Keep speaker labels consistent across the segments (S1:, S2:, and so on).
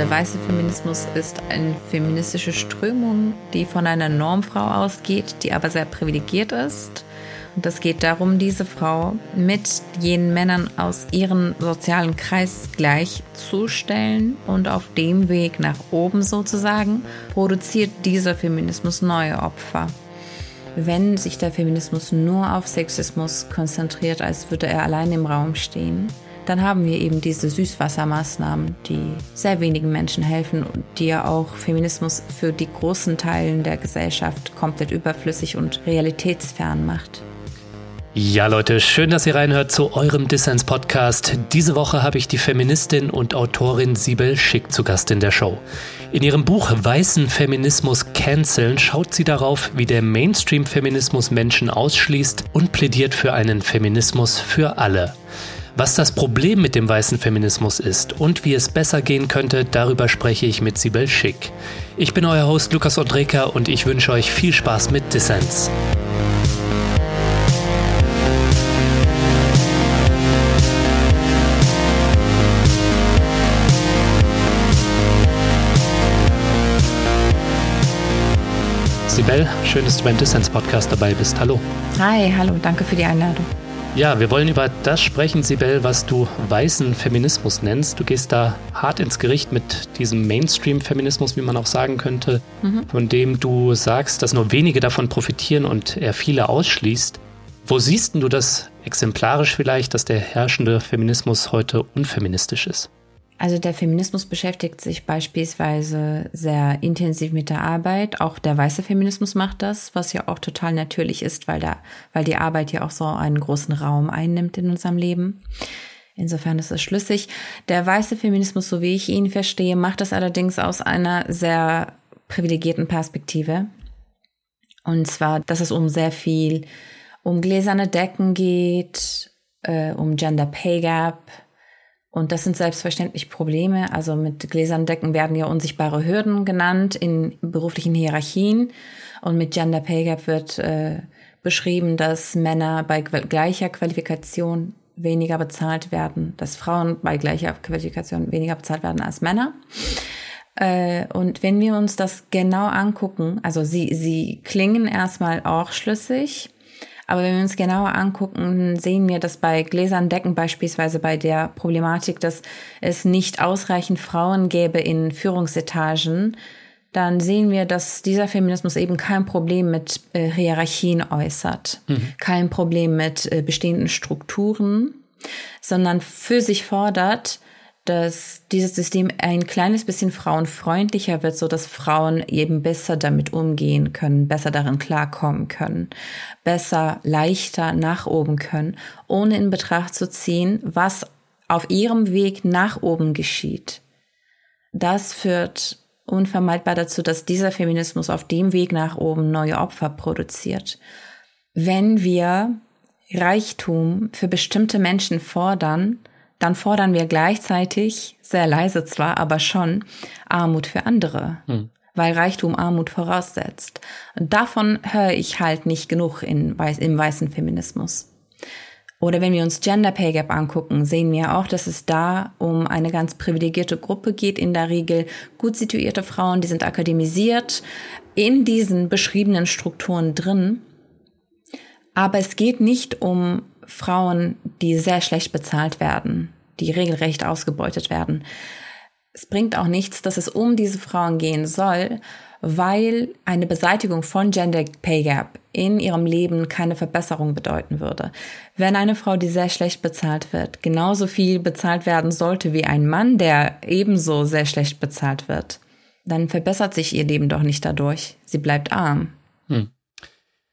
S1: der weiße Feminismus ist eine feministische Strömung, die von einer Normfrau ausgeht, die aber sehr privilegiert ist. Und es geht darum, diese Frau mit jenen Männern aus ihrem sozialen Kreis gleichzustellen und auf dem Weg nach oben sozusagen produziert dieser Feminismus neue Opfer. Wenn sich der Feminismus nur auf Sexismus konzentriert, als würde er allein im Raum stehen, dann haben wir eben diese Süßwassermaßnahmen, die sehr wenigen Menschen helfen und die ja auch Feminismus für die großen Teilen der Gesellschaft komplett überflüssig und realitätsfern macht.
S2: Ja, Leute, schön, dass ihr reinhört zu eurem Dissens-Podcast. Diese Woche habe ich die Feministin und Autorin Sibel Schick zu Gast in der Show. In ihrem Buch Weißen Feminismus Canceln schaut sie darauf, wie der Mainstream-Feminismus Menschen ausschließt und plädiert für einen Feminismus für alle. Was das Problem mit dem weißen Feminismus ist und wie es besser gehen könnte, darüber spreche ich mit Sibel Schick. Ich bin euer Host Lukas Odreka und ich wünsche euch viel Spaß mit Dissens. Sibel, schön, dass du beim Dissens-Podcast dabei bist. Hallo.
S1: Hi, hallo, danke für die Einladung.
S2: Ja, wir wollen über das sprechen, Sibel, was du weißen Feminismus nennst. Du gehst da hart ins Gericht mit diesem Mainstream-Feminismus, wie man auch sagen könnte, mhm. von dem du sagst, dass nur wenige davon profitieren und er viele ausschließt. Wo siehst du das exemplarisch vielleicht, dass der herrschende Feminismus heute unfeministisch ist?
S1: Also der Feminismus beschäftigt sich beispielsweise sehr intensiv mit der Arbeit. Auch der weiße Feminismus macht das, was ja auch total natürlich ist, weil, da, weil die Arbeit ja auch so einen großen Raum einnimmt in unserem Leben. Insofern ist es schlüssig. Der weiße Feminismus, so wie ich ihn verstehe, macht das allerdings aus einer sehr privilegierten Perspektive. Und zwar, dass es um sehr viel um gläserne Decken geht, äh, um Gender Pay Gap, und das sind selbstverständlich Probleme. Also mit gläsernen Decken werden ja unsichtbare Hürden genannt in beruflichen Hierarchien. Und mit Gender Pay Gap wird äh, beschrieben, dass Männer bei gleicher Qualifikation weniger bezahlt werden, dass Frauen bei gleicher Qualifikation weniger bezahlt werden als Männer. Äh, und wenn wir uns das genau angucken, also sie, sie klingen erstmal auch schlüssig, aber wenn wir uns genauer angucken, sehen wir, dass bei Gläsern Decken beispielsweise bei der Problematik, dass es nicht ausreichend Frauen gäbe in Führungsetagen, dann sehen wir, dass dieser Feminismus eben kein Problem mit äh, Hierarchien äußert, mhm. kein Problem mit äh, bestehenden Strukturen, sondern für sich fordert, dass dieses System ein kleines bisschen frauenfreundlicher wird, so dass Frauen eben besser damit umgehen können, besser darin klarkommen können, besser, leichter nach oben können, ohne in Betracht zu ziehen, was auf ihrem Weg nach oben geschieht. Das führt unvermeidbar dazu, dass dieser Feminismus auf dem Weg nach oben neue Opfer produziert. Wenn wir Reichtum für bestimmte Menschen fordern, dann fordern wir gleichzeitig, sehr leise zwar, aber schon, Armut für andere. Hm. Weil Reichtum Armut voraussetzt. Und davon höre ich halt nicht genug in, im weißen Feminismus. Oder wenn wir uns Gender Pay Gap angucken, sehen wir auch, dass es da um eine ganz privilegierte Gruppe geht, in der Regel gut situierte Frauen, die sind akademisiert, in diesen beschriebenen Strukturen drin. Aber es geht nicht um Frauen, die sehr schlecht bezahlt werden, die regelrecht ausgebeutet werden. Es bringt auch nichts, dass es um diese Frauen gehen soll, weil eine Beseitigung von Gender Pay Gap in ihrem Leben keine Verbesserung bedeuten würde. Wenn eine Frau, die sehr schlecht bezahlt wird, genauso viel bezahlt werden sollte wie ein Mann, der ebenso sehr schlecht bezahlt wird, dann verbessert sich ihr Leben doch nicht dadurch. Sie bleibt arm. Hm.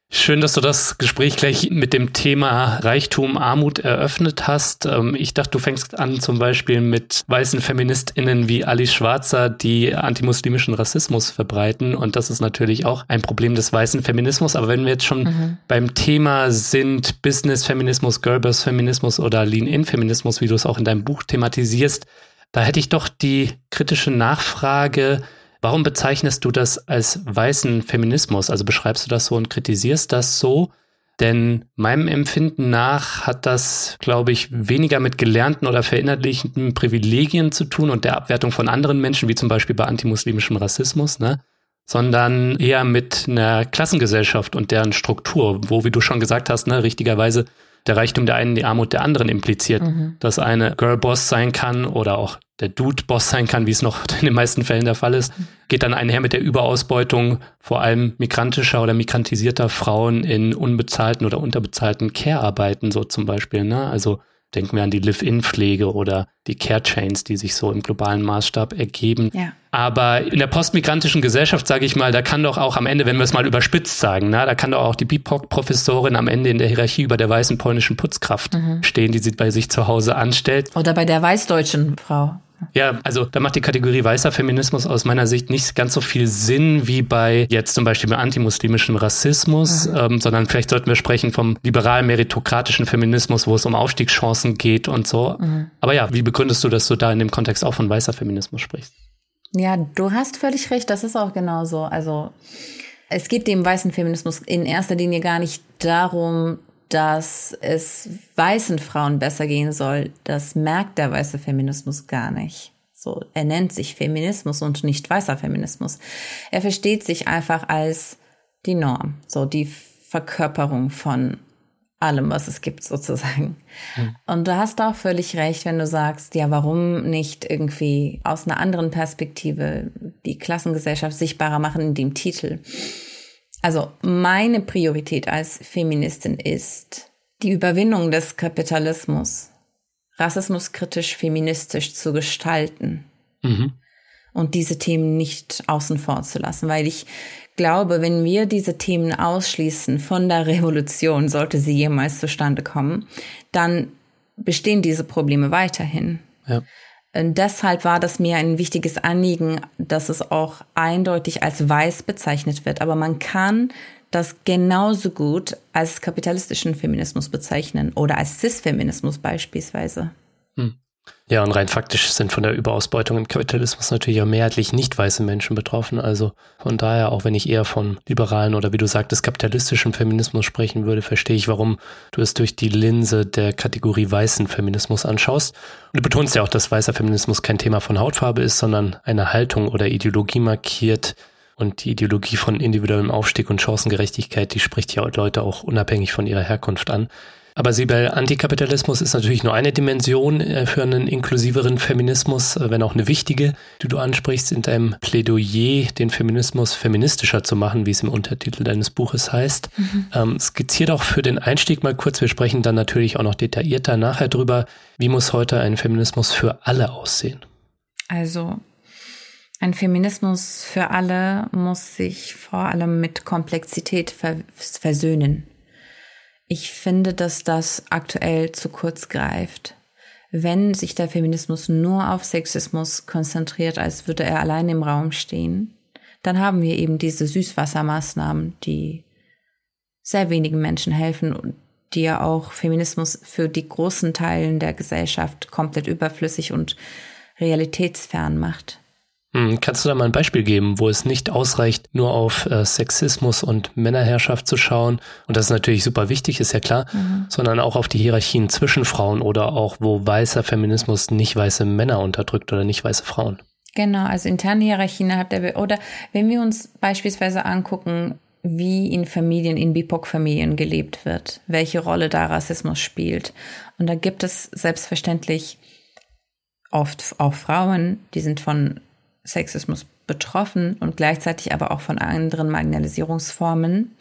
S2: Schön, dass du das Gespräch gleich mit dem Thema Reichtum, Armut eröffnet hast. Ähm, ich dachte, du fängst an zum Beispiel mit weißen FeministInnen wie Alice Schwarzer, die antimuslimischen Rassismus verbreiten. Und das ist natürlich auch ein Problem des weißen Feminismus. Aber wenn wir jetzt schon mhm. beim Thema sind, Business-Feminismus, Girlboss-Feminismus oder Lean-In-Feminismus, wie du es auch in deinem Buch thematisierst, da hätte ich doch die kritische Nachfrage, Warum bezeichnest du das als weißen Feminismus? Also beschreibst du das so und kritisierst das so? Denn meinem Empfinden nach hat das, glaube ich, weniger mit gelernten oder verinnerlichten Privilegien zu tun und der Abwertung von anderen Menschen, wie zum Beispiel bei antimuslimischem Rassismus, ne? sondern eher mit einer Klassengesellschaft und deren Struktur, wo, wie du schon gesagt hast, ne, richtigerweise der Reichtum der einen die Armut der anderen impliziert. Mhm. Dass eine Girl-Boss sein kann oder auch der Dude-Boss sein kann, wie es noch in den meisten Fällen der Fall ist, geht dann einher mit der Überausbeutung vor allem migrantischer oder migrantisierter Frauen in unbezahlten oder unterbezahlten Care-Arbeiten, so zum Beispiel. Ne? Also Denken wir an die Live-In-Pflege oder die Care-Chains, die sich so im globalen Maßstab ergeben. Ja. Aber in der postmigrantischen Gesellschaft, sage ich mal, da kann doch auch am Ende, wenn wir es mal überspitzt sagen, na, da kann doch auch die BIPOC-Professorin am Ende in der Hierarchie über der weißen polnischen Putzkraft mhm. stehen, die sie bei sich zu Hause anstellt.
S1: Oder bei der weißdeutschen Frau.
S2: Ja, also da macht die Kategorie weißer Feminismus aus meiner Sicht nicht ganz so viel Sinn wie bei jetzt zum Beispiel bei antimuslimischem Rassismus, mhm. ähm, sondern vielleicht sollten wir sprechen vom liberalen meritokratischen Feminismus, wo es um Aufstiegschancen geht und so. Mhm. Aber ja, wie begründest du, dass du da in dem Kontext auch von weißer Feminismus sprichst?
S1: Ja, du hast völlig recht, das ist auch genauso. Also es geht dem weißen Feminismus in erster Linie gar nicht darum, dass es weißen Frauen besser gehen soll, das merkt der weiße Feminismus gar nicht. So, er nennt sich Feminismus und nicht weißer Feminismus. Er versteht sich einfach als die Norm, so die Verkörperung von allem, was es gibt, sozusagen. Mhm. Und du hast auch völlig recht, wenn du sagst, ja, warum nicht irgendwie aus einer anderen Perspektive die Klassengesellschaft sichtbarer machen in dem Titel? Also meine Priorität als Feministin ist die Überwindung des Kapitalismus, rassismuskritisch feministisch zu gestalten mhm. und diese Themen nicht außen vor zu lassen, weil ich glaube, wenn wir diese Themen ausschließen von der Revolution, sollte sie jemals zustande kommen, dann bestehen diese Probleme weiterhin. Ja. Deshalb war das mir ein wichtiges Anliegen, dass es auch eindeutig als weiß bezeichnet wird. Aber man kann das genauso gut als kapitalistischen Feminismus bezeichnen oder als Cis-Feminismus beispielsweise. Hm.
S2: Ja, und rein faktisch sind von der Überausbeutung im Kapitalismus natürlich auch mehrheitlich nicht weiße Menschen betroffen. Also von daher, auch wenn ich eher von liberalen oder wie du sagtest, kapitalistischem Feminismus sprechen würde, verstehe ich, warum du es durch die Linse der Kategorie weißen Feminismus anschaust. Und du betonst ja auch, dass weißer Feminismus kein Thema von Hautfarbe ist, sondern eine Haltung oder Ideologie markiert. Und die Ideologie von individuellem Aufstieg und Chancengerechtigkeit, die spricht ja Leute auch unabhängig von ihrer Herkunft an. Aber Sibel, Antikapitalismus ist natürlich nur eine Dimension äh, für einen inklusiveren Feminismus, äh, wenn auch eine wichtige, die du ansprichst in deinem Plädoyer, den Feminismus feministischer zu machen, wie es im Untertitel deines Buches heißt. Mhm. Ähm, skizziert auch für den Einstieg mal kurz, wir sprechen dann natürlich auch noch detaillierter nachher drüber, wie muss heute ein Feminismus für alle aussehen?
S1: Also ein Feminismus für alle muss sich vor allem mit Komplexität versöhnen. Ich finde, dass das aktuell zu kurz greift. Wenn sich der Feminismus nur auf Sexismus konzentriert, als würde er allein im Raum stehen, dann haben wir eben diese Süßwassermaßnahmen, die sehr wenigen Menschen helfen und die ja auch Feminismus für die großen Teilen der Gesellschaft komplett überflüssig und realitätsfern macht.
S2: Hm, kannst du da mal ein Beispiel geben, wo es nicht ausreicht, nur auf äh, Sexismus und Männerherrschaft zu schauen? Und das ist natürlich super wichtig, ist ja klar, mhm. sondern auch auf die Hierarchien zwischen Frauen oder auch, wo weißer Feminismus nicht weiße Männer unterdrückt oder nicht weiße Frauen.
S1: Genau, also interne Hierarchien hat der, oder wenn wir uns beispielsweise angucken, wie in Familien, in BIPOC-Familien gelebt wird, welche Rolle da Rassismus spielt. Und da gibt es selbstverständlich oft auch Frauen, die sind von Sexismus betroffen und gleichzeitig aber auch von anderen Marginalisierungsformen,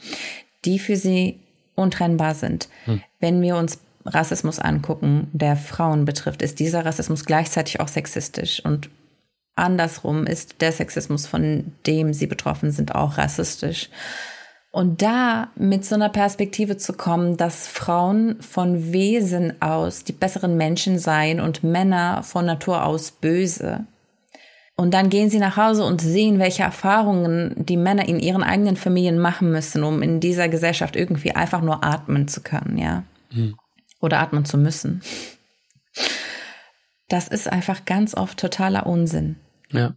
S1: die für sie untrennbar sind. Hm. Wenn wir uns Rassismus angucken, der Frauen betrifft, ist dieser Rassismus gleichzeitig auch sexistisch und andersrum ist der Sexismus, von dem sie betroffen sind, auch rassistisch. Und da mit so einer Perspektive zu kommen, dass Frauen von Wesen aus die besseren Menschen seien und Männer von Natur aus böse, und dann gehen sie nach Hause und sehen, welche Erfahrungen die Männer in ihren eigenen Familien machen müssen, um in dieser Gesellschaft irgendwie einfach nur atmen zu können, ja. Mhm. Oder atmen zu müssen. Das ist einfach ganz oft totaler Unsinn.
S2: Ja.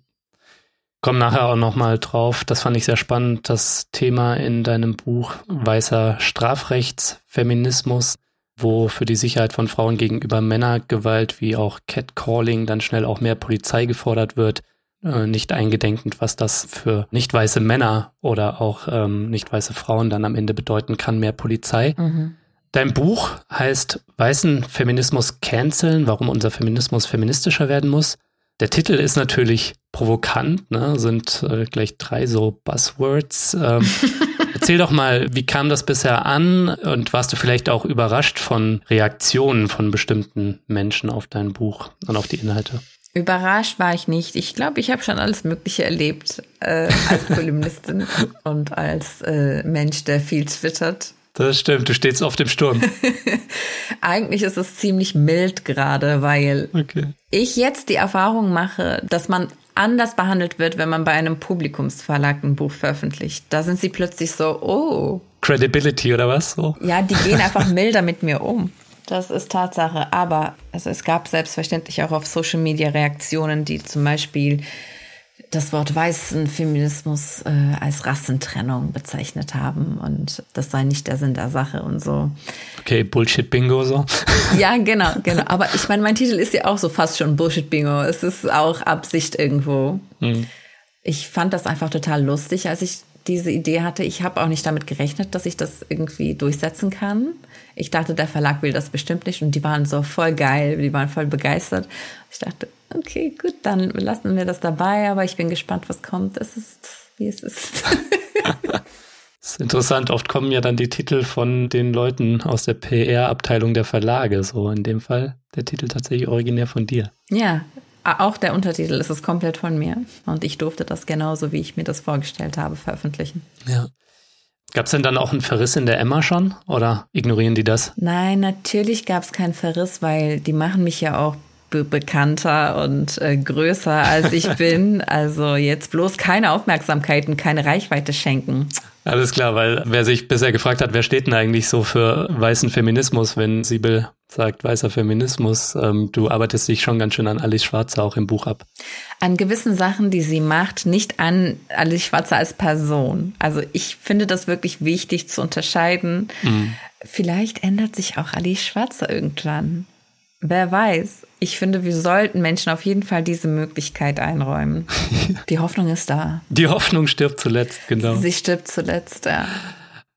S2: Komm nachher auch nochmal drauf. Das fand ich sehr spannend. Das Thema in deinem Buch Weißer Strafrechtsfeminismus, wo für die Sicherheit von Frauen gegenüber Männergewalt wie auch Catcalling dann schnell auch mehr Polizei gefordert wird. Äh, nicht eingedenkend, was das für nicht weiße Männer oder auch ähm, nicht weiße Frauen dann am Ende bedeuten kann, mehr Polizei. Mhm. Dein Buch heißt Weißen Feminismus canceln, warum unser Feminismus feministischer werden muss. Der Titel ist natürlich provokant, ne? sind äh, gleich drei so Buzzwords. Ähm, erzähl doch mal, wie kam das bisher an und warst du vielleicht auch überrascht von Reaktionen von bestimmten Menschen auf dein Buch und auf die Inhalte?
S1: Überrascht war ich nicht. Ich glaube, ich habe schon alles Mögliche erlebt äh, als Kolumnistin und als äh, Mensch, der viel twittert.
S2: Das stimmt, du stehst auf dem Sturm.
S1: Eigentlich ist es ziemlich mild gerade, weil okay. ich jetzt die Erfahrung mache, dass man anders behandelt wird, wenn man bei einem Publikumsverlag ein Buch veröffentlicht. Da sind sie plötzlich so, oh.
S2: Credibility oder was? So.
S1: Ja, die gehen einfach milder mit mir um. Das ist Tatsache. Aber also es gab selbstverständlich auch auf Social Media Reaktionen, die zum Beispiel das Wort weißen Feminismus äh, als Rassentrennung bezeichnet haben und das sei nicht der Sinn der Sache und so.
S2: Okay, Bullshit-Bingo so.
S1: Ja, genau, genau. Aber ich meine, mein Titel ist ja auch so fast schon Bullshit-Bingo. Es ist auch Absicht irgendwo. Mhm. Ich fand das einfach total lustig, als ich diese Idee hatte. Ich habe auch nicht damit gerechnet, dass ich das irgendwie durchsetzen kann. Ich dachte, der Verlag will das bestimmt nicht und die waren so voll geil, die waren voll begeistert. Ich dachte, okay, gut, dann lassen wir das dabei, aber ich bin gespannt, was kommt. Es ist, wie es ist.
S2: Das ist interessant. Oft kommen ja dann die Titel von den Leuten aus der PR-Abteilung der Verlage. So in dem Fall der Titel tatsächlich originär von dir.
S1: Ja, auch der Untertitel ist es komplett von mir. Und ich durfte das genauso, wie ich mir das vorgestellt habe, veröffentlichen.
S2: Ja. Gab es denn dann auch einen Verriss in der Emma schon oder ignorieren die das?
S1: Nein, natürlich gab es keinen Verriss, weil die machen mich ja auch be bekannter und äh, größer als ich bin. Also jetzt bloß keine Aufmerksamkeit und keine Reichweite schenken.
S2: Alles klar, weil wer sich bisher gefragt hat, wer steht denn eigentlich so für weißen Feminismus, wenn Sibyl sagt weißer Feminismus, ähm, du arbeitest dich schon ganz schön an Alice Schwarzer auch im Buch ab.
S1: An gewissen Sachen, die sie macht, nicht an Alice Schwarzer als Person. Also ich finde das wirklich wichtig zu unterscheiden. Mhm. Vielleicht ändert sich auch Alice Schwarzer irgendwann. Wer weiß. Ich finde, wir sollten Menschen auf jeden Fall diese Möglichkeit einräumen. Die Hoffnung ist da.
S2: Die Hoffnung stirbt zuletzt, genau.
S1: Sie stirbt zuletzt, ja.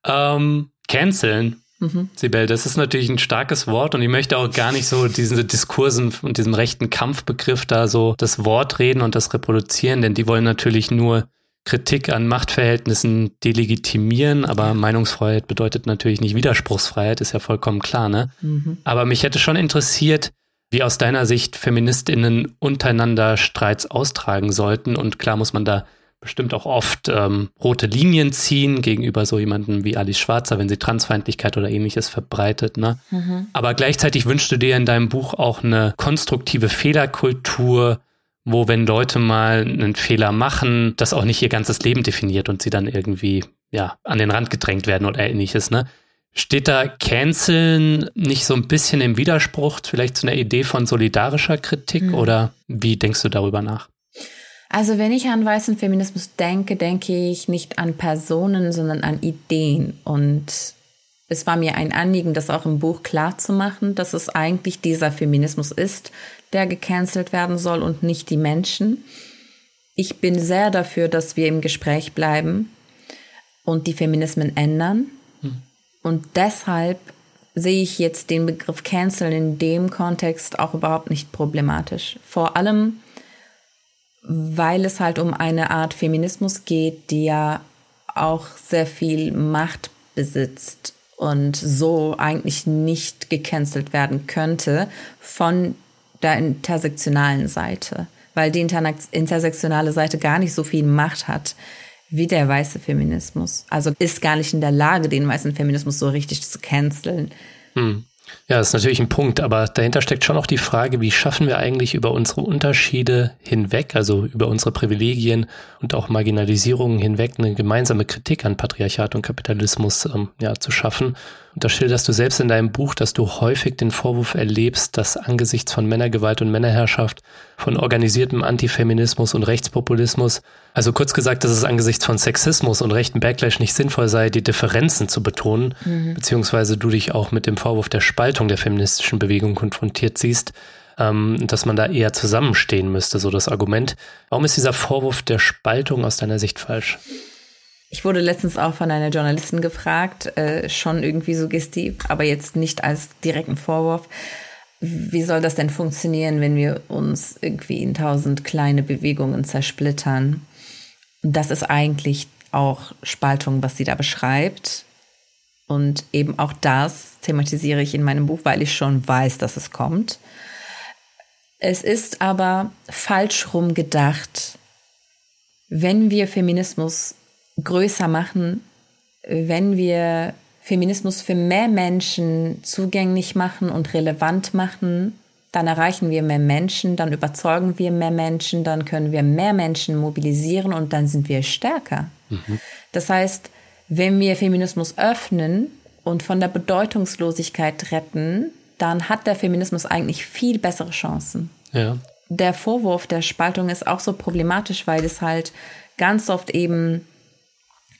S2: Ähm, canceln. Mhm. Sibel, das ist natürlich ein starkes Wort und ich möchte auch gar nicht so diesen Diskursen und diesem rechten Kampfbegriff da so das Wort reden und das reproduzieren, denn die wollen natürlich nur Kritik an Machtverhältnissen delegitimieren, aber Meinungsfreiheit bedeutet natürlich nicht Widerspruchsfreiheit, ist ja vollkommen klar, ne? Mhm. Aber mich hätte schon interessiert, wie aus deiner Sicht Feministinnen untereinander Streits austragen sollten. Und klar muss man da bestimmt auch oft ähm, rote Linien ziehen gegenüber so jemanden wie Alice Schwarzer, wenn sie Transfeindlichkeit oder ähnliches verbreitet. Ne? Mhm. Aber gleichzeitig wünschst du dir in deinem Buch auch eine konstruktive Fehlerkultur, wo wenn Leute mal einen Fehler machen, das auch nicht ihr ganzes Leben definiert und sie dann irgendwie ja an den Rand gedrängt werden oder ähnliches. Ne? Steht da Canceln nicht so ein bisschen im Widerspruch vielleicht zu einer Idee von solidarischer Kritik mhm. oder wie denkst du darüber nach?
S1: Also wenn ich an weißen Feminismus denke, denke ich nicht an Personen, sondern an Ideen. Und es war mir ein Anliegen, das auch im Buch klar zu machen, dass es eigentlich dieser Feminismus ist, der gecancelt werden soll und nicht die Menschen. Ich bin sehr dafür, dass wir im Gespräch bleiben und die Feminismen ändern. Hm. Und deshalb sehe ich jetzt den Begriff Cancel in dem Kontext auch überhaupt nicht problematisch. Vor allem, weil es halt um eine Art Feminismus geht, die ja auch sehr viel Macht besitzt und so eigentlich nicht gecancelt werden könnte von der intersektionalen Seite, weil die intersektionale Seite gar nicht so viel Macht hat wie der weiße Feminismus. Also ist gar nicht in der Lage, den weißen Feminismus so richtig zu canceln. Hm.
S2: Ja, das ist natürlich ein Punkt, aber dahinter steckt schon auch die Frage, wie schaffen wir eigentlich über unsere Unterschiede hinweg, also über unsere Privilegien und auch Marginalisierungen hinweg, eine gemeinsame Kritik an Patriarchat und Kapitalismus ähm, ja, zu schaffen. Und da schilderst du selbst in deinem Buch, dass du häufig den Vorwurf erlebst, dass angesichts von Männergewalt und Männerherrschaft, von organisiertem Antifeminismus und Rechtspopulismus Also kurz gesagt, dass es angesichts von Sexismus und rechten Backlash nicht sinnvoll sei, die Differenzen zu betonen, mhm. beziehungsweise du dich auch mit dem Vorwurf der Spaltung der feministischen Bewegung konfrontiert siehst, ähm, dass man da eher zusammenstehen müsste, so das Argument. Warum ist dieser Vorwurf der Spaltung aus deiner Sicht falsch?
S1: Ich wurde letztens auch von einer Journalistin gefragt, äh, schon irgendwie suggestiv, aber jetzt nicht als direkten Vorwurf. Wie soll das denn funktionieren, wenn wir uns irgendwie in tausend kleine Bewegungen zersplittern? Das ist eigentlich auch Spaltung, was sie da beschreibt. Und eben auch das thematisiere ich in meinem Buch, weil ich schon weiß, dass es kommt. Es ist aber falsch rum gedacht, wenn wir Feminismus größer machen, wenn wir Feminismus für mehr Menschen zugänglich machen und relevant machen, dann erreichen wir mehr Menschen, dann überzeugen wir mehr Menschen, dann können wir mehr Menschen mobilisieren und dann sind wir stärker. Mhm. Das heißt, wenn wir Feminismus öffnen und von der Bedeutungslosigkeit retten, dann hat der Feminismus eigentlich viel bessere Chancen. Ja. Der Vorwurf der Spaltung ist auch so problematisch, weil es halt ganz oft eben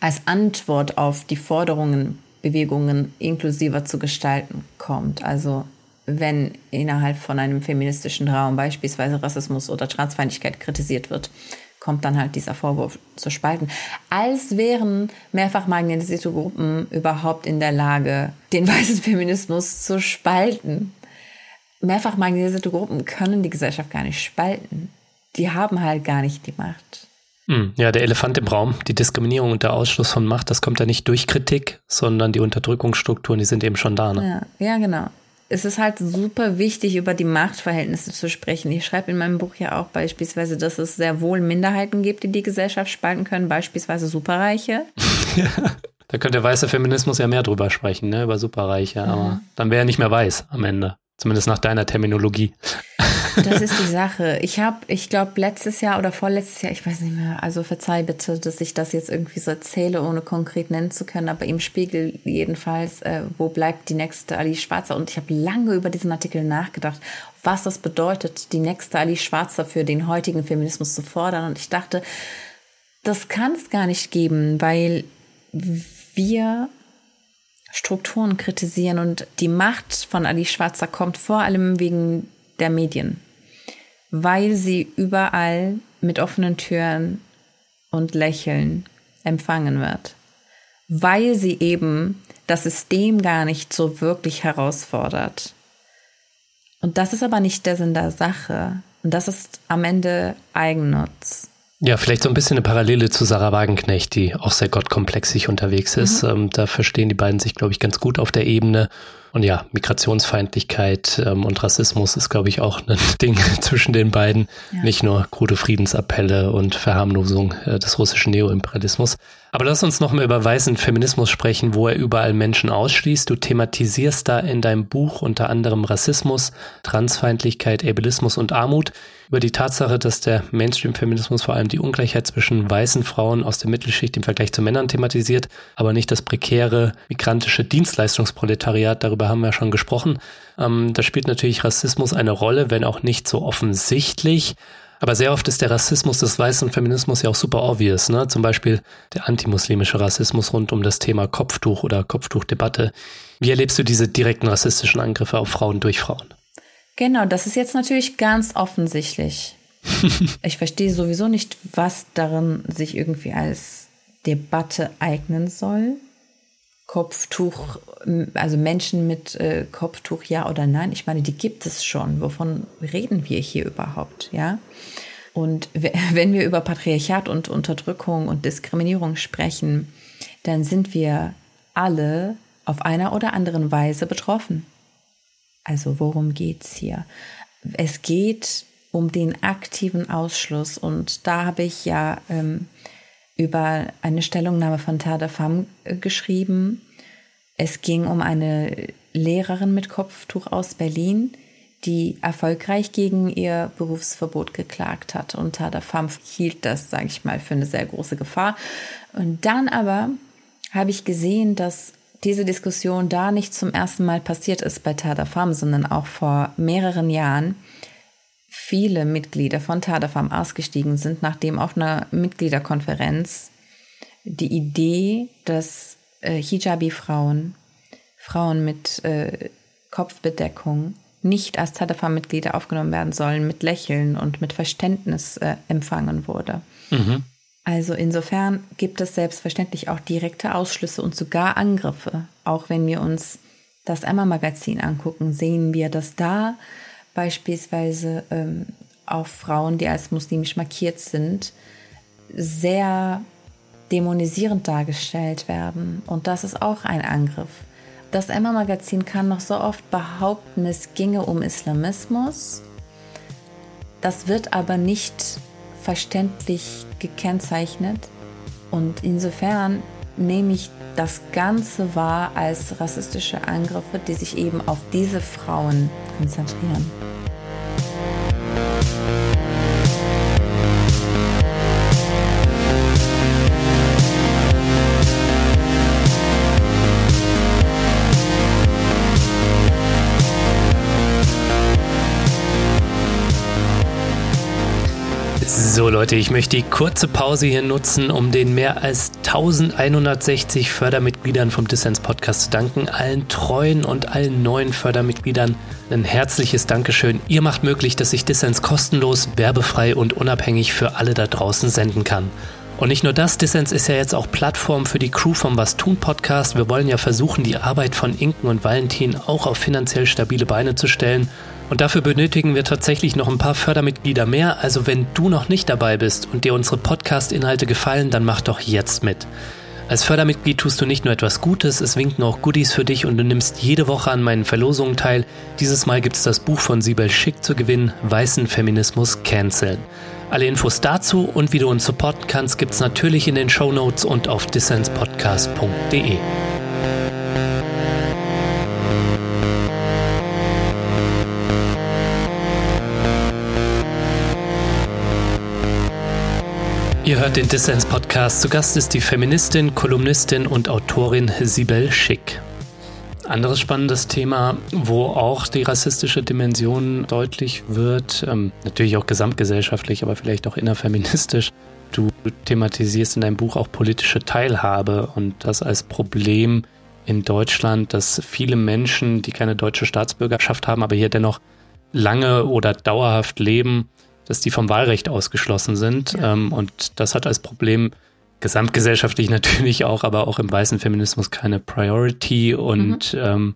S1: als Antwort auf die Forderungen, Bewegungen inklusiver zu gestalten kommt. Also wenn innerhalb von einem feministischen Raum beispielsweise Rassismus oder Transfeindlichkeit kritisiert wird, kommt dann halt dieser Vorwurf zu spalten. Als wären mehrfach marginalisierte Gruppen überhaupt in der Lage, den weißen Feminismus zu spalten. Mehrfach marginalisierte Gruppen können die Gesellschaft gar nicht spalten. Die haben halt gar nicht die Macht.
S2: Hm, ja, der Elefant im Raum, die Diskriminierung und der Ausschluss von Macht, das kommt ja nicht durch Kritik, sondern die Unterdrückungsstrukturen, die sind eben schon da.
S1: Ne? Ja, ja, genau. Es ist halt super wichtig, über die Machtverhältnisse zu sprechen. Ich schreibe in meinem Buch ja auch beispielsweise, dass es sehr wohl Minderheiten gibt, die die Gesellschaft spalten können, beispielsweise Superreiche.
S2: ja, da könnte der weiße Feminismus ja mehr drüber sprechen, ne, über Superreiche, ja. aber dann wäre er nicht mehr weiß am Ende. Zumindest nach deiner Terminologie.
S1: Das ist die Sache. Ich habe, ich glaube, letztes Jahr oder vorletztes Jahr, ich weiß nicht mehr, also verzeih bitte, dass ich das jetzt irgendwie so erzähle, ohne konkret nennen zu können, aber im Spiegel jedenfalls, äh, wo bleibt die nächste Ali Schwarzer? Und ich habe lange über diesen Artikel nachgedacht, was das bedeutet, die nächste Ali Schwarzer für den heutigen Feminismus zu fordern. Und ich dachte, das kann es gar nicht geben, weil wir Strukturen kritisieren und die Macht von Ali Schwarzer kommt vor allem wegen der Medien, weil sie überall mit offenen Türen und Lächeln empfangen wird, weil sie eben das System gar nicht so wirklich herausfordert. Und das ist aber nicht der Sinn der Sache. Und das ist am Ende Eigennutz.
S2: Ja, vielleicht so ein bisschen eine Parallele zu Sarah Wagenknecht, die auch sehr gottkomplexig unterwegs ist. Mhm. Ähm, da verstehen die beiden sich, glaube ich, ganz gut auf der Ebene. Und ja, Migrationsfeindlichkeit ähm, und Rassismus ist, glaube ich, auch ein Ding zwischen den beiden. Ja. Nicht nur krude Friedensappelle und Verharmlosung äh, des russischen Neoimperialismus. Aber lass uns noch mal über weißen Feminismus sprechen, wo er überall Menschen ausschließt. Du thematisierst da in deinem Buch unter anderem Rassismus, Transfeindlichkeit, Ableismus und Armut über die Tatsache, dass der Mainstream-Feminismus vor allem die Ungleichheit zwischen weißen Frauen aus der Mittelschicht im Vergleich zu Männern thematisiert, aber nicht das prekäre migrantische Dienstleistungsproletariat. Darüber haben wir ja schon gesprochen. Ähm, da spielt natürlich Rassismus eine Rolle, wenn auch nicht so offensichtlich. Aber sehr oft ist der Rassismus des weißen Feminismus ja auch super obvious. Ne? Zum Beispiel der antimuslimische Rassismus rund um das Thema Kopftuch oder Kopftuchdebatte. Wie erlebst du diese direkten rassistischen Angriffe auf Frauen durch Frauen?
S1: Genau, das ist jetzt natürlich ganz offensichtlich. ich verstehe sowieso nicht, was darin sich irgendwie als Debatte eignen soll. Kopftuch, also Menschen mit äh, Kopftuch, ja oder nein. Ich meine, die gibt es schon. Wovon reden wir hier überhaupt, ja? Und wenn wir über Patriarchat und Unterdrückung und Diskriminierung sprechen, dann sind wir alle auf einer oder anderen Weise betroffen. Also worum geht's hier? Es geht um den aktiven Ausschluss und da habe ich ja ähm, über eine Stellungnahme von Tada Pham äh, geschrieben. Es ging um eine Lehrerin mit Kopftuch aus Berlin, die erfolgreich gegen ihr Berufsverbot geklagt hat. Und Tada Pham hielt das, sage ich mal, für eine sehr große Gefahr. Und dann aber habe ich gesehen, dass diese Diskussion da nicht zum ersten Mal passiert ist bei Tada Farm, sondern auch vor mehreren Jahren viele Mitglieder von Tadafam ausgestiegen sind, nachdem auf einer Mitgliederkonferenz die Idee, dass äh, Hijabi-Frauen, Frauen mit äh, Kopfbedeckung nicht als Tadafam-Mitglieder aufgenommen werden sollen, mit Lächeln und mit Verständnis äh, empfangen wurde. Mhm. Also insofern gibt es selbstverständlich auch direkte Ausschlüsse und sogar Angriffe. Auch wenn wir uns das Emma-Magazin angucken, sehen wir, dass da beispielsweise ähm, auf Frauen, die als muslimisch markiert sind, sehr dämonisierend dargestellt werden. Und das ist auch ein Angriff. Das Emma-Magazin kann noch so oft behaupten, es ginge um Islamismus. Das wird aber nicht verständlich gekennzeichnet. Und insofern nehme ich das Ganze wahr als rassistische Angriffe, die sich eben auf diese Frauen konzentrieren.
S2: So Leute, ich möchte die kurze Pause hier nutzen, um den mehr als 1160 Fördermitgliedern vom Dissens Podcast zu danken, allen treuen und allen neuen Fördermitgliedern ein herzliches Dankeschön. Ihr macht möglich, dass ich Dissens kostenlos, werbefrei und unabhängig für alle da draußen senden kann. Und nicht nur das, Dissens ist ja jetzt auch Plattform für die Crew vom Was tun Podcast. Wir wollen ja versuchen, die Arbeit von Inken und Valentin auch auf finanziell stabile Beine zu stellen. Und dafür benötigen wir tatsächlich noch ein paar Fördermitglieder mehr. Also wenn du noch nicht dabei bist und dir unsere Podcast-Inhalte gefallen, dann mach doch jetzt mit. Als Fördermitglied tust du nicht nur etwas Gutes, es winken auch Goodies für dich und du nimmst jede Woche an meinen Verlosungen teil. Dieses Mal gibt es das Buch von Sibel Schick zu gewinnen, Weißen Feminismus Canceln. Alle Infos dazu und wie du uns supporten kannst, gibt es natürlich in den Show Notes und auf dissenspodcast.de. Ihr hört den Dissens-Podcast. Zu Gast ist die Feministin, Kolumnistin und Autorin Sibel Schick. Anderes spannendes Thema, wo auch die rassistische Dimension deutlich wird, ähm, natürlich auch gesamtgesellschaftlich, aber vielleicht auch innerfeministisch. Du thematisierst in deinem Buch auch politische Teilhabe und das als Problem in Deutschland, dass viele Menschen, die keine deutsche Staatsbürgerschaft haben, aber hier dennoch lange oder dauerhaft leben, dass die vom Wahlrecht ausgeschlossen sind. Ja. Ähm, und das hat als Problem gesamtgesellschaftlich natürlich auch, aber auch im weißen Feminismus keine Priority. Und mhm. ähm,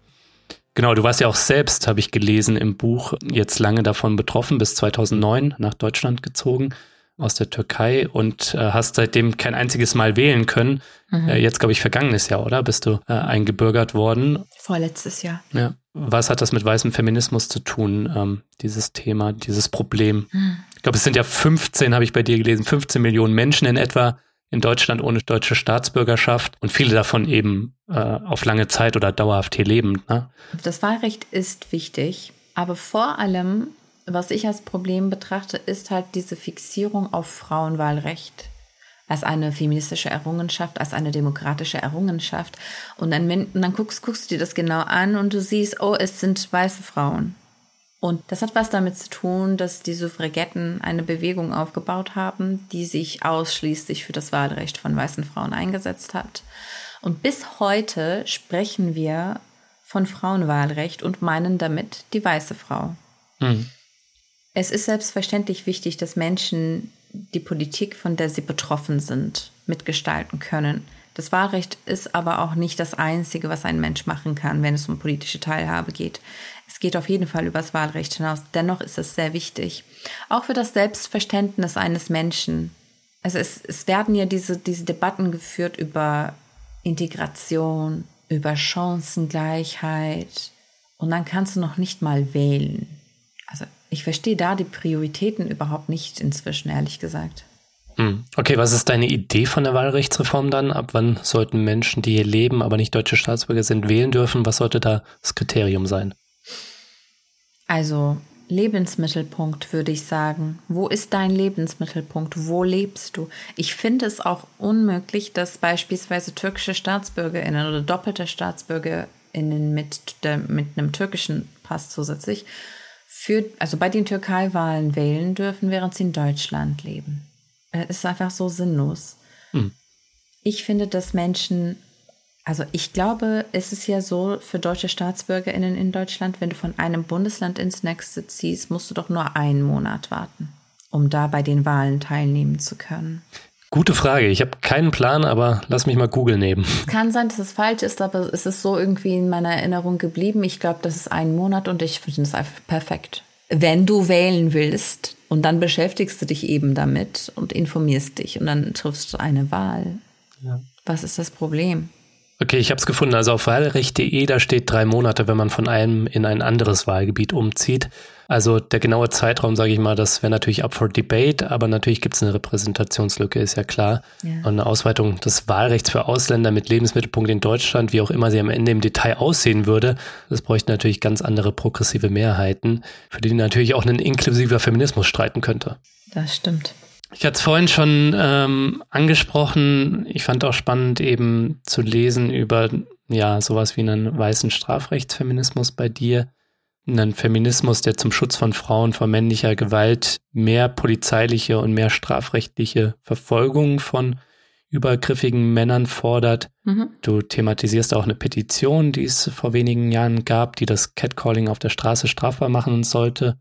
S2: genau, du warst ja auch selbst, habe ich gelesen im Buch, jetzt lange davon betroffen, bis 2009 nach Deutschland gezogen aus der Türkei und äh, hast seitdem kein einziges Mal wählen können. Mhm. Äh, jetzt, glaube ich, vergangenes Jahr, oder? Bist du äh, eingebürgert worden?
S1: Vorletztes Jahr.
S2: Ja. Was hat das mit weißem Feminismus zu tun, ähm, dieses Thema, dieses Problem? Mhm. Ich glaube, es sind ja 15, habe ich bei dir gelesen, 15 Millionen Menschen in etwa in Deutschland ohne deutsche Staatsbürgerschaft und viele davon eben äh, auf lange Zeit oder dauerhaft hier lebend. Ne?
S1: Das Wahlrecht ist wichtig, aber vor allem was ich als Problem betrachte, ist halt diese Fixierung auf Frauenwahlrecht als eine feministische Errungenschaft, als eine demokratische Errungenschaft. Und dann, und dann guckst, guckst du dir das genau an und du siehst, oh, es sind weiße Frauen. Und das hat was damit zu tun, dass die Suffragetten eine Bewegung aufgebaut haben, die sich ausschließlich für das Wahlrecht von weißen Frauen eingesetzt hat. Und bis heute sprechen wir von Frauenwahlrecht und meinen damit die weiße Frau. Mhm. Es ist selbstverständlich wichtig, dass Menschen die Politik, von der sie betroffen sind, mitgestalten können. Das Wahlrecht ist aber auch nicht das Einzige, was ein Mensch machen kann, wenn es um politische Teilhabe geht. Es geht auf jeden Fall über das Wahlrecht hinaus. Dennoch ist es sehr wichtig. Auch für das Selbstverständnis eines Menschen. Also es, es werden ja diese, diese Debatten geführt über Integration, über Chancengleichheit. Und dann kannst du noch nicht mal wählen. Also ich verstehe da die Prioritäten überhaupt nicht inzwischen, ehrlich gesagt.
S2: Hm. Okay, was ist deine Idee von der Wahlrechtsreform dann? Ab wann sollten Menschen, die hier leben, aber nicht deutsche Staatsbürger sind, wählen dürfen? Was sollte da das Kriterium sein?
S1: Also Lebensmittelpunkt würde ich sagen. Wo ist dein Lebensmittelpunkt? Wo lebst du? Ich finde es auch unmöglich, dass beispielsweise türkische Staatsbürgerinnen oder doppelte Staatsbürgerinnen mit, der, mit einem türkischen Pass zusätzlich für, also bei den Türkei-Wahlen wählen dürfen, während sie in Deutschland leben. Das ist einfach so sinnlos. Hm. Ich finde, dass Menschen, also ich glaube, es ist ja so für deutsche StaatsbürgerInnen in Deutschland, wenn du von einem Bundesland ins nächste ziehst, musst du doch nur einen Monat warten, um da bei den Wahlen teilnehmen zu können.
S2: Gute Frage. Ich habe keinen Plan, aber lass mich mal Google nehmen.
S1: Es kann sein, dass es falsch ist, aber es ist so irgendwie in meiner Erinnerung geblieben. Ich glaube, das ist ein Monat und ich finde es einfach perfekt. Wenn du wählen willst und dann beschäftigst du dich eben damit und informierst dich und dann triffst du eine Wahl. Ja. Was ist das Problem?
S2: Okay, ich habe es gefunden. Also auf wahlrecht.de, da steht drei Monate, wenn man von einem in ein anderes Wahlgebiet umzieht. Also der genaue Zeitraum, sage ich mal, das wäre natürlich up for debate, aber natürlich gibt es eine Repräsentationslücke, ist ja klar. Ja. Und eine Ausweitung des Wahlrechts für Ausländer mit Lebensmittelpunkt in Deutschland, wie auch immer sie am Ende im Detail aussehen würde, das bräuchte natürlich ganz andere progressive Mehrheiten, für die natürlich auch ein inklusiver Feminismus streiten könnte.
S1: Das stimmt.
S2: Ich hatte es vorhin schon ähm, angesprochen. Ich fand auch spannend, eben zu lesen über ja sowas wie einen weißen Strafrechtsfeminismus bei dir einen Feminismus, der zum Schutz von Frauen vor männlicher Gewalt mehr polizeiliche und mehr strafrechtliche Verfolgung von übergriffigen Männern fordert. Mhm. Du thematisierst auch eine Petition, die es vor wenigen Jahren gab, die das Catcalling auf der Straße strafbar machen sollte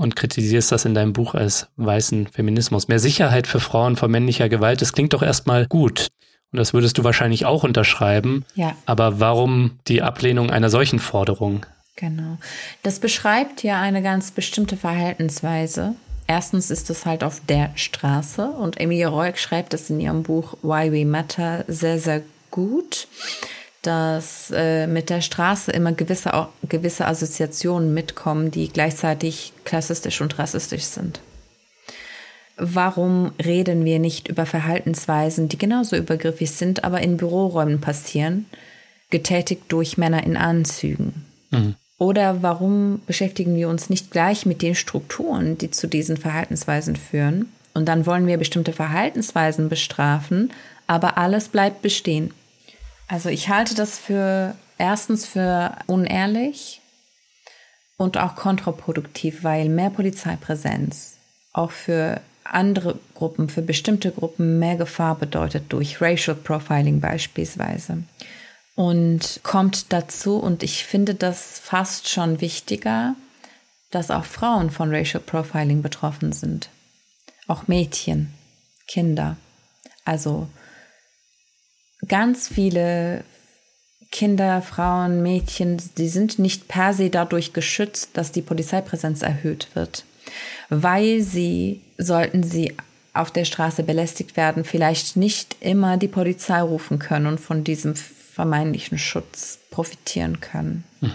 S2: und kritisierst das in deinem Buch als weißen Feminismus. Mehr Sicherheit für Frauen vor männlicher Gewalt, das klingt doch erstmal gut. Und das würdest du wahrscheinlich auch unterschreiben.
S1: Ja.
S2: Aber warum die Ablehnung einer solchen Forderung?
S1: Genau. Das beschreibt ja eine ganz bestimmte Verhaltensweise. Erstens ist es halt auf der Straße und Emilia Roig schreibt es in ihrem Buch Why We Matter sehr, sehr gut, dass äh, mit der Straße immer gewisse, gewisse Assoziationen mitkommen, die gleichzeitig klassistisch und rassistisch sind. Warum reden wir nicht über Verhaltensweisen, die genauso übergriffig sind, aber in Büroräumen passieren, getätigt durch Männer in Anzügen? Mhm. Oder warum beschäftigen wir uns nicht gleich mit den Strukturen, die zu diesen Verhaltensweisen führen? Und dann wollen wir bestimmte Verhaltensweisen bestrafen, aber alles bleibt bestehen. Also ich halte das für erstens für unehrlich und auch kontraproduktiv, weil mehr Polizeipräsenz auch für andere Gruppen, für bestimmte Gruppen mehr Gefahr bedeutet durch Racial Profiling beispielsweise und kommt dazu, und ich finde das fast schon wichtiger, dass auch Frauen von Racial Profiling betroffen sind. Auch Mädchen, Kinder. Also ganz viele Kinder, Frauen, Mädchen, die sind nicht per se dadurch geschützt, dass die Polizeipräsenz erhöht wird, weil sie, sollten sie auf der Straße belästigt werden, vielleicht nicht immer die Polizei rufen können und von diesem vermeintlichen Schutz profitieren können. Hm.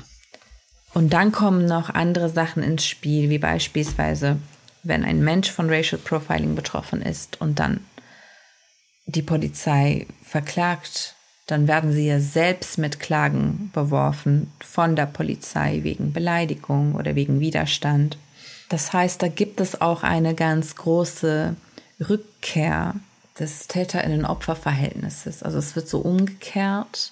S1: Und dann kommen noch andere Sachen ins Spiel, wie beispielsweise, wenn ein Mensch von Racial Profiling betroffen ist und dann die Polizei verklagt, dann werden sie ja selbst mit Klagen beworfen von der Polizei wegen Beleidigung oder wegen Widerstand. Das heißt, da gibt es auch eine ganz große Rückkehr des Täterinnen-Opfer-Verhältnisses. Also es wird so umgekehrt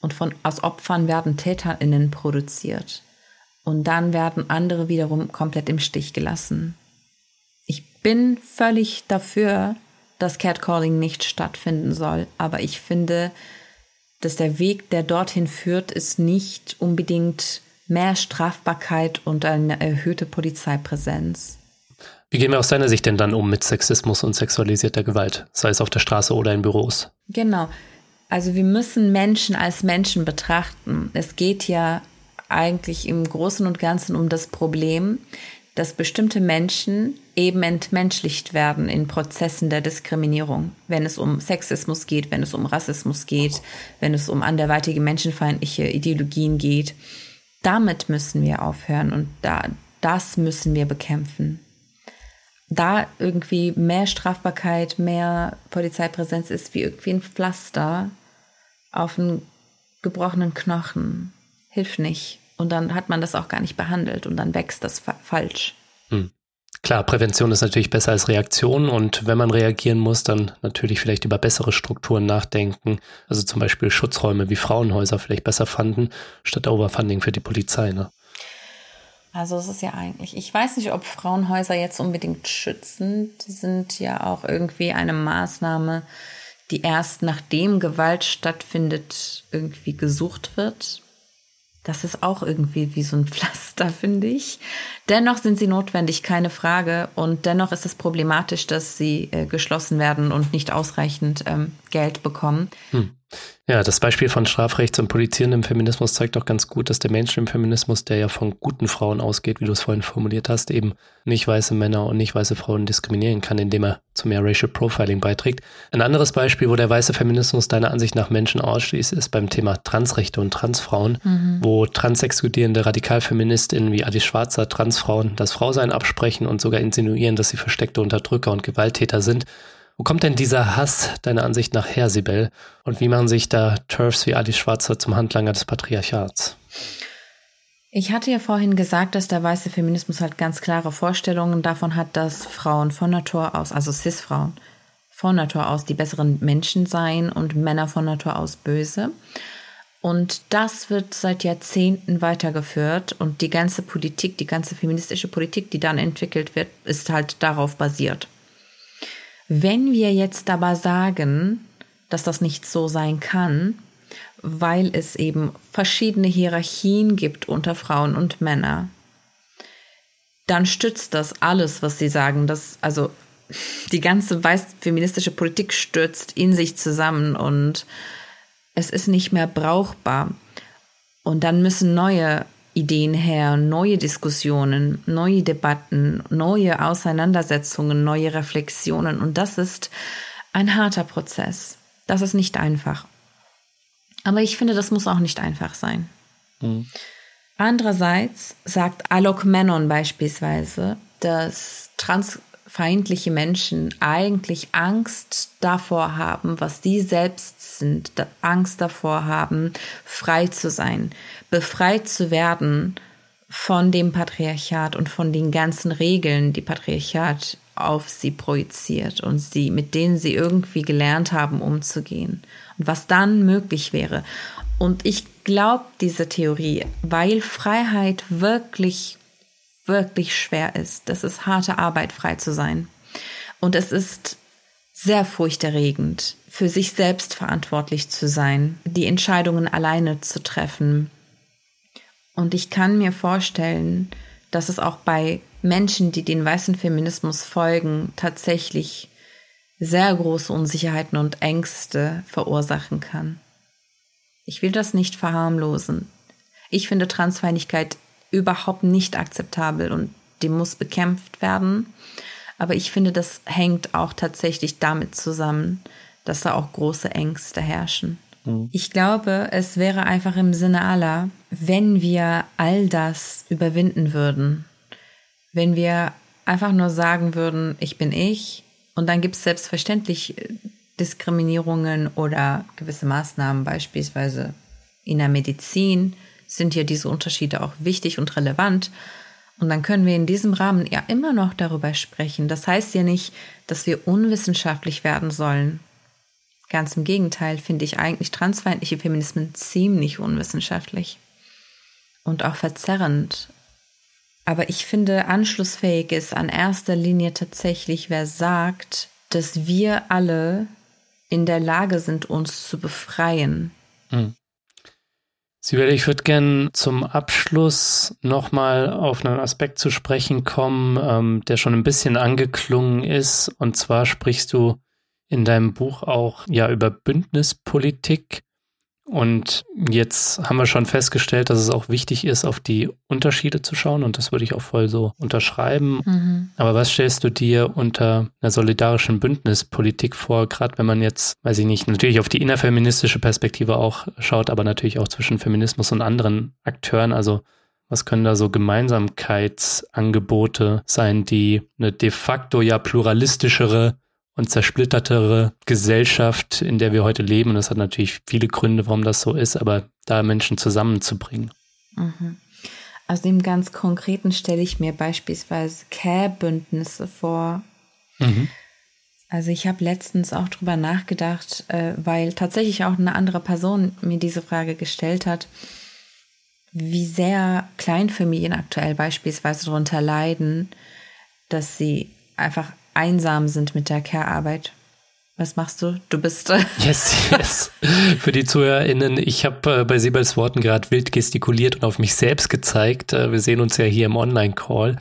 S1: und von, aus Opfern werden TäterInnen produziert. Und dann werden andere wiederum komplett im Stich gelassen. Ich bin völlig dafür, dass Catcalling nicht stattfinden soll, aber ich finde, dass der Weg, der dorthin führt, ist nicht unbedingt mehr Strafbarkeit und eine erhöhte Polizeipräsenz.
S2: Wie gehen wir aus deiner Sicht denn dann um mit Sexismus und sexualisierter Gewalt, sei es auf der Straße oder in Büros?
S1: Genau. Also wir müssen Menschen als Menschen betrachten. Es geht ja eigentlich im Großen und Ganzen um das Problem, dass bestimmte Menschen eben entmenschlicht werden in Prozessen der Diskriminierung, wenn es um Sexismus geht, wenn es um Rassismus geht, wenn es um anderweitige menschenfeindliche Ideologien geht. Damit müssen wir aufhören und da, das müssen wir bekämpfen. Da irgendwie mehr Strafbarkeit, mehr Polizeipräsenz ist wie irgendwie ein Pflaster auf einen gebrochenen Knochen. Hilft nicht. Und dann hat man das auch gar nicht behandelt und dann wächst das fa falsch. Hm.
S2: Klar, Prävention ist natürlich besser als Reaktion und wenn man reagieren muss, dann natürlich vielleicht über bessere Strukturen nachdenken. Also zum Beispiel Schutzräume wie Frauenhäuser vielleicht besser fanden, statt Overfunding für die Polizei. Ne?
S1: Also es ist ja eigentlich, ich weiß nicht, ob Frauenhäuser jetzt unbedingt schützend sind, ja auch irgendwie eine Maßnahme, die erst nachdem Gewalt stattfindet, irgendwie gesucht wird. Das ist auch irgendwie wie so ein Pflaster, finde ich. Dennoch sind sie notwendig, keine Frage. Und dennoch ist es problematisch, dass sie äh, geschlossen werden und nicht ausreichend ähm, Geld bekommen. Hm.
S2: Ja, das Beispiel von Strafrechts- und polizierendem Feminismus zeigt auch ganz gut, dass der Mainstream-Feminismus, der ja von guten Frauen ausgeht, wie du es vorhin formuliert hast, eben nicht weiße Männer und nicht weiße Frauen diskriminieren kann, indem er zu mehr Racial Profiling beiträgt. Ein anderes Beispiel, wo der weiße Feminismus deiner Ansicht nach Menschen ausschließt, ist beim Thema Transrechte und Transfrauen, mhm. wo transexkludierende Radikalfeministinnen wie Adi Schwarzer Transfrauen das Frausein absprechen und sogar insinuieren, dass sie versteckte Unterdrücker und Gewalttäter sind wo kommt denn dieser Hass deiner Ansicht nach her, Sibel? Und wie machen sich da Turfs wie Ali Schwarzer zum Handlanger des Patriarchats?
S1: Ich hatte ja vorhin gesagt, dass der weiße Feminismus halt ganz klare Vorstellungen davon hat, dass Frauen von Natur aus, also Cis-Frauen, von Natur aus die besseren Menschen seien und Männer von Natur aus böse. Und das wird seit Jahrzehnten weitergeführt und die ganze Politik, die ganze feministische Politik, die dann entwickelt wird, ist halt darauf basiert. Wenn wir jetzt aber sagen, dass das nicht so sein kann, weil es eben verschiedene Hierarchien gibt unter Frauen und Männer, dann stützt das alles, was sie sagen. Das, also die ganze weiß feministische Politik stürzt in sich zusammen und es ist nicht mehr brauchbar. Und dann müssen neue Ideen her, neue Diskussionen, neue Debatten, neue Auseinandersetzungen, neue Reflexionen. Und das ist ein harter Prozess. Das ist nicht einfach. Aber ich finde, das muss auch nicht einfach sein. Mhm. Andererseits sagt Alok Menon beispielsweise, dass transfeindliche Menschen eigentlich Angst davor haben, was die selbst sind, Angst davor haben, frei zu sein, befreit zu werden von dem Patriarchat und von den ganzen Regeln, die Patriarchat auf sie projiziert und sie, mit denen sie irgendwie gelernt haben, umzugehen. Und was dann möglich wäre. Und ich glaube diese Theorie, weil Freiheit wirklich, wirklich schwer ist. Das ist harte Arbeit, frei zu sein. Und es ist sehr furchterregend, für sich selbst verantwortlich zu sein, die Entscheidungen alleine zu treffen, und ich kann mir vorstellen, dass es auch bei Menschen, die den weißen Feminismus folgen, tatsächlich sehr große Unsicherheiten und Ängste verursachen kann. Ich will das nicht verharmlosen. Ich finde Transfeindlichkeit überhaupt nicht akzeptabel und die muss bekämpft werden. Aber ich finde, das hängt auch tatsächlich damit zusammen, dass da auch große Ängste herrschen. Mhm. Ich glaube, es wäre einfach im Sinne aller, wenn wir all das überwinden würden. Wenn wir einfach nur sagen würden, ich bin ich und dann gibt es selbstverständlich äh, Diskriminierungen oder gewisse Maßnahmen, beispielsweise in der Medizin sind ja diese Unterschiede auch wichtig und relevant. Und dann können wir in diesem Rahmen ja immer noch darüber sprechen. Das heißt ja nicht, dass wir unwissenschaftlich werden sollen. Ganz im Gegenteil finde ich eigentlich transfeindliche Feminismen ziemlich unwissenschaftlich und auch verzerrend. Aber ich finde, anschlussfähig ist an erster Linie tatsächlich, wer sagt, dass wir alle in der Lage sind, uns zu befreien. Mhm.
S2: Sibel, ich würde gerne zum Abschluss nochmal auf einen Aspekt zu sprechen kommen, ähm, der schon ein bisschen angeklungen ist. Und zwar sprichst du in deinem Buch auch ja über Bündnispolitik. Und jetzt haben wir schon festgestellt, dass es auch wichtig ist, auf die Unterschiede zu schauen. Und das würde ich auch voll so unterschreiben. Mhm. Aber was stellst du dir unter einer solidarischen Bündnispolitik vor? Gerade wenn man jetzt, weiß ich nicht, natürlich auf die innerfeministische Perspektive auch schaut, aber natürlich auch zwischen Feminismus und anderen Akteuren. Also was können da so Gemeinsamkeitsangebote sein, die eine de facto ja pluralistischere und zersplittertere Gesellschaft, in der wir heute leben. Und das hat natürlich viele Gründe, warum das so ist, aber da Menschen zusammenzubringen.
S1: Mhm. Aus dem ganz Konkreten stelle ich mir beispielsweise Care-Bündnisse vor. Mhm. Also ich habe letztens auch drüber nachgedacht, äh, weil tatsächlich auch eine andere Person mir diese Frage gestellt hat. wie sehr Kleinfamilien aktuell beispielsweise darunter leiden, dass sie einfach einsam sind mit der Care-Arbeit. Was machst du? Du bist. Äh
S2: yes, yes. Für die ZuhörerInnen, ich habe äh, bei Sibels Worten gerade wild gestikuliert und auf mich selbst gezeigt. Äh, wir sehen uns ja hier im Online-Call.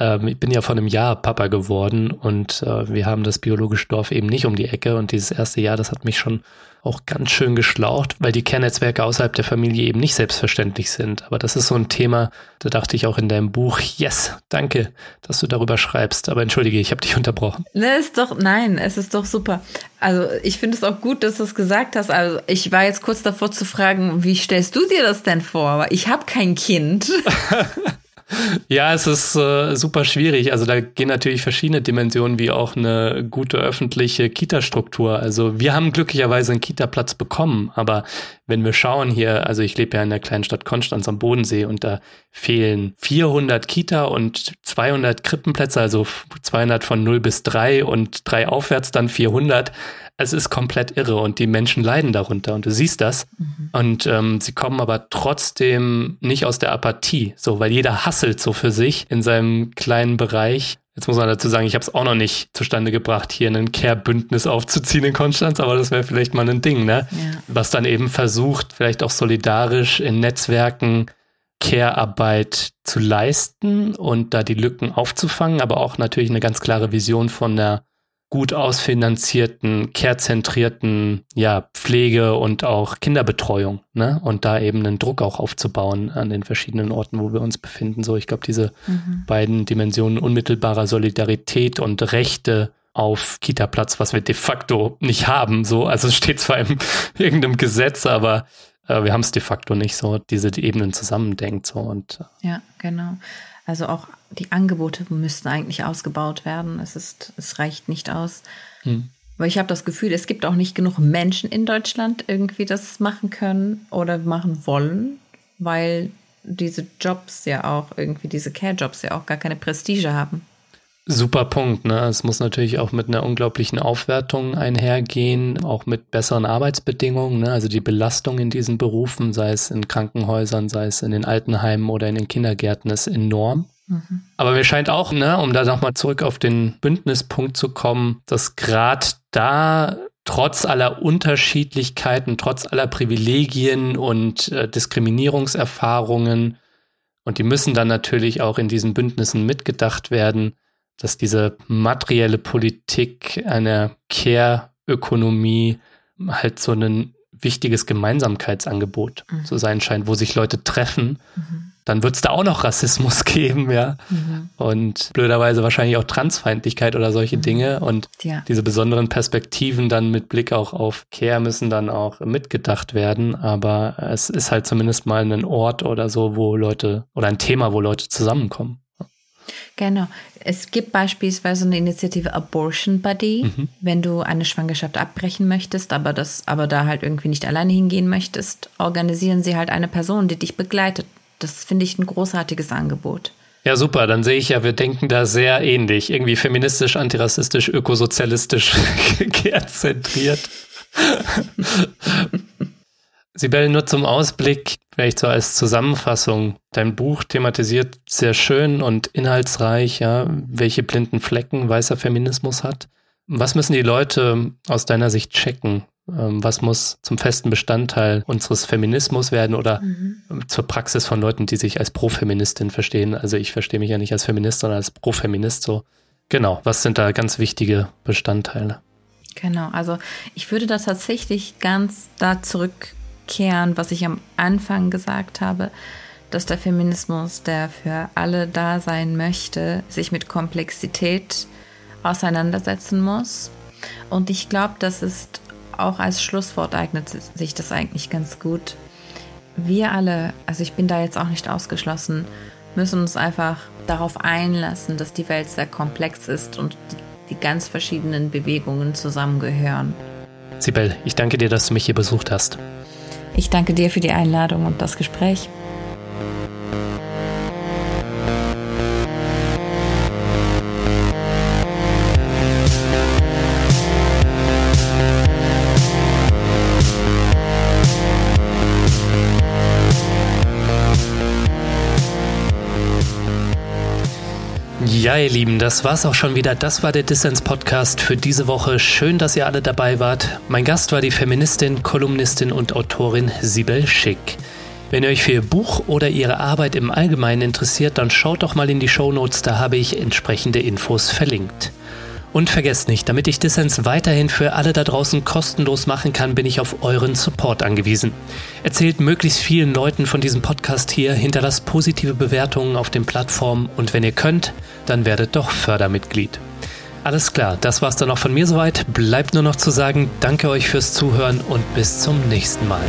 S2: Ähm, ich bin ja vor einem Jahr Papa geworden und äh, wir haben das biologische Dorf eben nicht um die Ecke. Und dieses erste Jahr, das hat mich schon auch ganz schön geschlaucht, weil die Kernnetzwerke außerhalb der Familie eben nicht selbstverständlich sind. Aber das ist so ein Thema, da dachte ich auch in deinem Buch, yes, danke, dass du darüber schreibst. Aber entschuldige, ich habe dich unterbrochen.
S1: Ne, ist doch, nein, es ist doch super. Also ich finde es auch gut, dass du es gesagt hast. Also ich war jetzt kurz davor zu fragen, wie stellst du dir das denn vor? Ich habe kein Kind.
S2: Ja, es ist äh, super schwierig. Also da gehen natürlich verschiedene Dimensionen, wie auch eine gute öffentliche Kita-Struktur. Also wir haben glücklicherweise einen Kita-Platz bekommen, aber wenn wir schauen hier, also ich lebe ja in der kleinen Stadt Konstanz am Bodensee und da fehlen 400 Kita und 200 Krippenplätze, also 200 von 0 bis 3 und 3 aufwärts dann 400 es ist komplett irre und die Menschen leiden darunter und du siehst das. Mhm. Und ähm, sie kommen aber trotzdem nicht aus der Apathie, so, weil jeder hasselt so für sich in seinem kleinen Bereich. Jetzt muss man dazu sagen, ich habe es auch noch nicht zustande gebracht, hier ein Care-Bündnis aufzuziehen in Konstanz, aber das wäre vielleicht mal ein Ding, ne? Ja. Was dann eben versucht, vielleicht auch solidarisch in Netzwerken Care-Arbeit zu leisten und da die Lücken aufzufangen, aber auch natürlich eine ganz klare Vision von der gut ausfinanzierten, care-zentrierten ja, Pflege und auch Kinderbetreuung, ne? Und da eben einen Druck auch aufzubauen an den verschiedenen Orten, wo wir uns befinden. So, ich glaube, diese mhm. beiden Dimensionen unmittelbarer Solidarität und Rechte auf Kita-Platz, was wir de facto nicht haben. So, also es steht zwar in irgendeinem Gesetz, aber äh, wir haben es de facto nicht so, diese die Ebenen zusammendenkt. So und
S1: äh, ja, genau. Also auch die Angebote müssten eigentlich ausgebaut werden. Es ist, es reicht nicht aus. Hm. Weil ich habe das Gefühl, es gibt auch nicht genug Menschen in Deutschland irgendwie das machen können oder machen wollen, weil diese Jobs ja auch irgendwie, diese Care-Jobs ja auch gar keine Prestige haben.
S2: Super Punkt. Ne? Es muss natürlich auch mit einer unglaublichen Aufwertung einhergehen, auch mit besseren Arbeitsbedingungen. Ne? Also die Belastung in diesen Berufen, sei es in Krankenhäusern, sei es in den Altenheimen oder in den Kindergärten, ist enorm. Mhm. Aber mir scheint auch, ne, um da nochmal zurück auf den Bündnispunkt zu kommen, dass gerade da trotz aller Unterschiedlichkeiten, trotz aller Privilegien und äh, Diskriminierungserfahrungen, und die müssen dann natürlich auch in diesen Bündnissen mitgedacht werden, dass diese materielle Politik einer Care-Ökonomie halt so ein wichtiges Gemeinsamkeitsangebot mhm. zu sein scheint, wo sich Leute treffen. Mhm. Dann wird es da auch noch Rassismus geben, ja. Mhm. Und blöderweise wahrscheinlich auch Transfeindlichkeit oder solche mhm. Dinge. Und ja. diese besonderen Perspektiven dann mit Blick auch auf Care müssen dann auch mitgedacht werden. Aber es ist halt zumindest mal ein Ort oder so, wo Leute oder ein Thema, wo Leute zusammenkommen.
S1: Genau. Es gibt beispielsweise eine Initiative Abortion Buddy, mhm. wenn du eine Schwangerschaft abbrechen möchtest, aber das, aber da halt irgendwie nicht alleine hingehen möchtest, organisieren sie halt eine Person, die dich begleitet. Das finde ich ein großartiges Angebot.
S2: Ja, super. Dann sehe ich ja, wir denken da sehr ähnlich. Irgendwie feministisch, antirassistisch, ökosozialistisch, zentriert. Sibel, nur zum Ausblick, vielleicht so als Zusammenfassung. Dein Buch thematisiert sehr schön und inhaltsreich, ja, welche blinden Flecken weißer Feminismus hat. Was müssen die Leute aus deiner Sicht checken? Ähm, was muss zum festen Bestandteil unseres Feminismus werden oder mhm. zur Praxis von Leuten, die sich als Profeministin verstehen? Also ich verstehe mich ja nicht als Feminist, sondern als Profeminist so. Genau, was sind da ganz wichtige Bestandteile?
S1: Genau, also ich würde da tatsächlich ganz da zurück zurückkehren, was ich am Anfang gesagt habe, dass der Feminismus, der für alle da sein möchte, sich mit Komplexität auseinandersetzen muss. Und ich glaube, das ist auch als Schlusswort eignet sich das eigentlich ganz gut. Wir alle, also ich bin da jetzt auch nicht ausgeschlossen, müssen uns einfach darauf einlassen, dass die Welt sehr komplex ist und die, die ganz verschiedenen Bewegungen zusammengehören.
S2: Sibel, ich danke dir, dass du mich hier besucht hast.
S1: Ich danke dir für die Einladung und das Gespräch.
S2: Ja, ihr Lieben, das war's auch schon wieder. Das war der Dissens Podcast für diese Woche. Schön, dass ihr alle dabei wart. Mein Gast war die Feministin, Kolumnistin und Autorin Sibel Schick. Wenn ihr euch für ihr Buch oder ihre Arbeit im Allgemeinen interessiert, dann schaut doch mal in die Show Notes, da habe ich entsprechende Infos verlinkt. Und vergesst nicht, damit ich Dissens weiterhin für alle da draußen kostenlos machen kann, bin ich auf euren Support angewiesen. Erzählt möglichst vielen Leuten von diesem Podcast hier, hinterlasst positive Bewertungen auf den Plattformen und wenn ihr könnt, dann werdet doch Fördermitglied. Alles klar, das war's dann auch von mir soweit. Bleibt nur noch zu sagen, danke euch fürs Zuhören und bis zum nächsten Mal.